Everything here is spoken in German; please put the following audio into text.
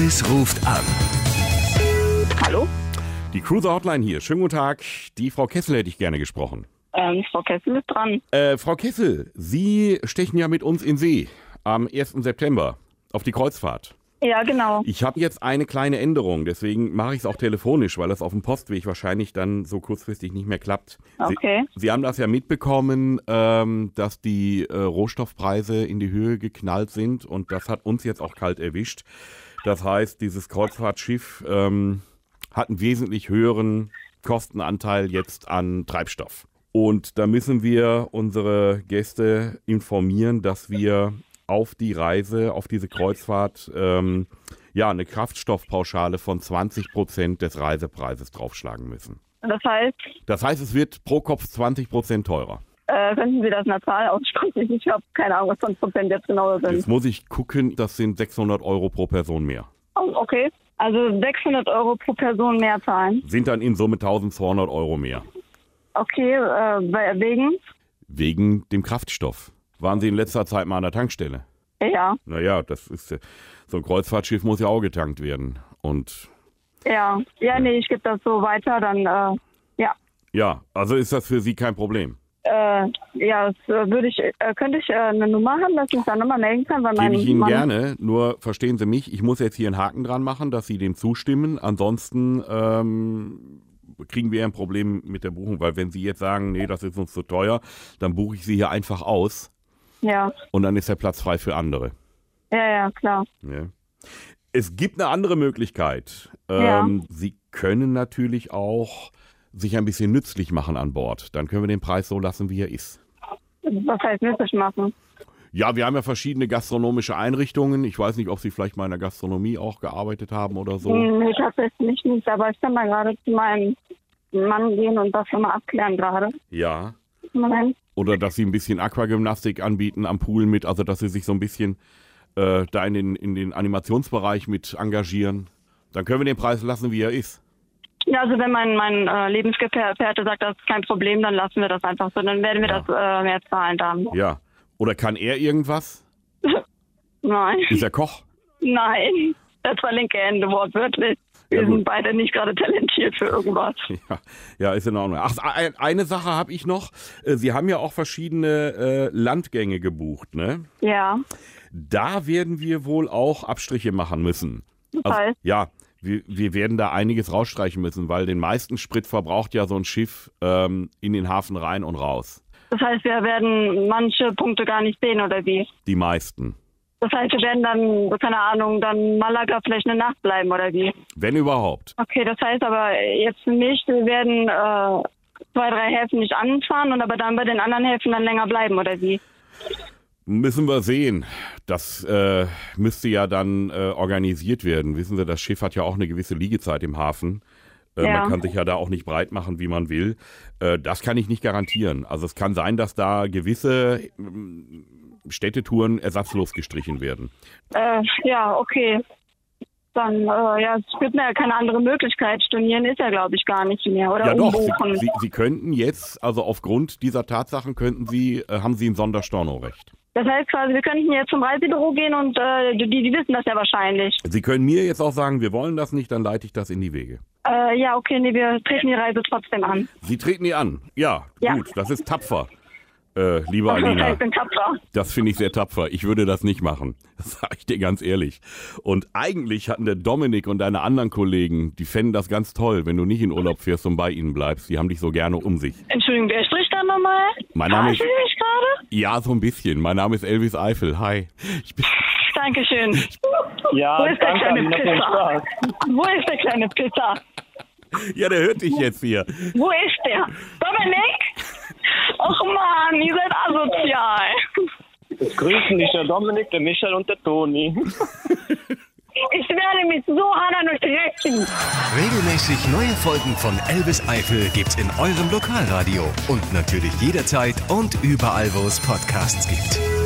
Elvis ruft an. Hallo? Die Cruiser Hotline hier. Schönen guten Tag. Die Frau Kessel hätte ich gerne gesprochen. Ähm, Frau Kessel ist dran. Äh, Frau Kessel, Sie stechen ja mit uns in See am 1. September auf die Kreuzfahrt. Ja, genau. Ich habe jetzt eine kleine Änderung, deswegen mache ich es auch telefonisch, weil das auf dem Postweg wahrscheinlich dann so kurzfristig nicht mehr klappt. Okay. Sie, Sie haben das ja mitbekommen, ähm, dass die äh, Rohstoffpreise in die Höhe geknallt sind und das hat uns jetzt auch kalt erwischt. Das heißt, dieses Kreuzfahrtschiff ähm, hat einen wesentlich höheren Kostenanteil jetzt an Treibstoff. Und da müssen wir unsere Gäste informieren, dass wir auf die Reise, auf diese Kreuzfahrt, ähm, ja, eine Kraftstoffpauschale von 20 Prozent des Reisepreises draufschlagen müssen. Das heißt, Das heißt, es wird pro Kopf 20 Prozent teurer. Äh, könnten Sie das in der Zahl aussprechen? Ich habe keine Ahnung, was 20 Prozent jetzt genau sind. Jetzt muss ich gucken, das sind 600 Euro pro Person mehr. Oh, okay. Also 600 Euro pro Person mehr zahlen. Sind dann in Summe 1200 Euro mehr. Okay, äh, wegen? Wegen dem Kraftstoff. Waren Sie in letzter Zeit mal an der Tankstelle? Ja, Naja, das ist, so ein Kreuzfahrtschiff muss ja auch getankt werden. Und ja. Ja, nee, ich gebe das so weiter, dann, äh, ja. ja, also ist das für Sie kein Problem. Äh, ja, äh, würde ich, äh, könnte ich äh, eine Nummer haben, dass ich mich dann nochmal melden kann, weil Gebe ich Ihnen Mann, gerne, nur verstehen Sie mich, ich muss jetzt hier einen Haken dran machen, dass Sie dem zustimmen. Ansonsten ähm, kriegen wir ein Problem mit der Buchung, weil wenn Sie jetzt sagen, nee, das ist uns zu teuer, dann buche ich Sie hier einfach aus Ja, und dann ist der Platz frei für andere. ja, ja, klar. Ja. Es gibt eine andere Möglichkeit. Ja. Ähm, Sie können natürlich auch sich ein bisschen nützlich machen an Bord. Dann können wir den Preis so lassen, wie er ist. Was heißt nützlich machen? Ja, wir haben ja verschiedene gastronomische Einrichtungen. Ich weiß nicht, ob Sie vielleicht mal in der Gastronomie auch gearbeitet haben oder so. Nee, tatsächlich nicht, aber ich kann mal gerade zu meinem Mann gehen und das schon mal abklären gerade. Ja. Moment. Oder dass Sie ein bisschen Aquagymnastik anbieten am Pool mit, also dass Sie sich so ein bisschen äh, da in den, in den Animationsbereich mit engagieren. Dann können wir den Preis lassen, wie er ist. Ja, also wenn mein, mein äh, Lebensgefährte sagt, das ist kein Problem, dann lassen wir das einfach so. Dann werden wir Ja. das äh, mehr zahlen dann. Ja. Oder kann er irgendwas? Nein, Ist er Koch? nein. Das war linke Hände, wortwörtlich. Wir Ja, sind beide nicht gerade talentiert für irgendwas. Ja, ja, ist in Ordnung. Ach, ein- eine Sache habe ich noch. Äh, Sie haben ja auch verschiedene äh, Landgänge gebucht, ne? Ja, Da werden wir wohl auch Abstriche machen müssen. heißt, ja, wir, wir werden da einiges rausstreichen müssen, weil den meisten Sprit verbraucht ja so ein Schiff ähm, in den Hafen rein und raus. das heißt, wir werden manche Punkte gar nicht sehen, oder wie? Die meisten. Das heißt, wir werden dann, keine Ahnung, dann Malaga vielleicht eine Nacht bleiben, oder wie? Wenn überhaupt. Okay, das heißt aber jetzt nicht, wir werden äh, zwei, drei Häfen nicht anfahren und aber dann bei den anderen Häfen dann länger bleiben, oder wie? Müssen wir sehen. Das äh, müsste ja dann äh, organisiert werden. Wissen Sie, das Schiff hat ja auch eine gewisse Liegezeit im Hafen. Äh, Ja. Man kann sich ja da auch nicht breit machen, wie man will. Äh, das kann ich nicht garantieren. Also es kann sein, dass da gewisse ähm, Städtetouren ersatzlos gestrichen werden. Äh, ja, okay. Dann, äh, ja, es gibt mir ja keine andere Möglichkeit. Stornieren ist ja, glaube ich, gar nicht mehr. Oder ja doch. Sie, Sie, Sie könnten jetzt, also aufgrund dieser Tatsachen könnten Sie, haben Sie ein Sonderstornorecht. Das heißt quasi, wir könnten jetzt zum Reisebüro gehen und äh, die, die wissen das ja wahrscheinlich. Sie können mir jetzt auch sagen, wir wollen das nicht, dann leite ich das in die Wege. Äh, ja, okay, nee, wir treten die Reise trotzdem an. Sie treten die an. Ja, Ja. gut, das ist tapfer. Äh, liebe Alina. ich bin tapfer. Das finde ich sehr tapfer. Ich würde das nicht machen. Das sage ich dir ganz ehrlich. Und eigentlich hatten der Dominik und deine anderen Kollegen, die fänden das ganz toll, wenn du nicht in Urlaub fährst und bei ihnen bleibst. Die haben dich so gerne um sich. Entschuldigung, wer spricht da nochmal? Mein Name ist- Verarschen Sie mich gerade? Ja, so ein bisschen. Mein Name ist Elvis Eifel. Hi. Ich bin, Dankeschön. Ja, Wo ist der danke, kleine Pisser? Wo ist der kleine Pisser? ja, der hört dich jetzt hier. Wo ist der? Dominik? Och man, ihr seid asozial. Es grüßen dich der Dominik, der Michael und der Toni. Werde mich so euch rächen. Regelmäßig neue Folgen von Elvis Eifel gibt's in eurem Lokalradio und natürlich jederzeit und überall, wo es Podcasts gibt.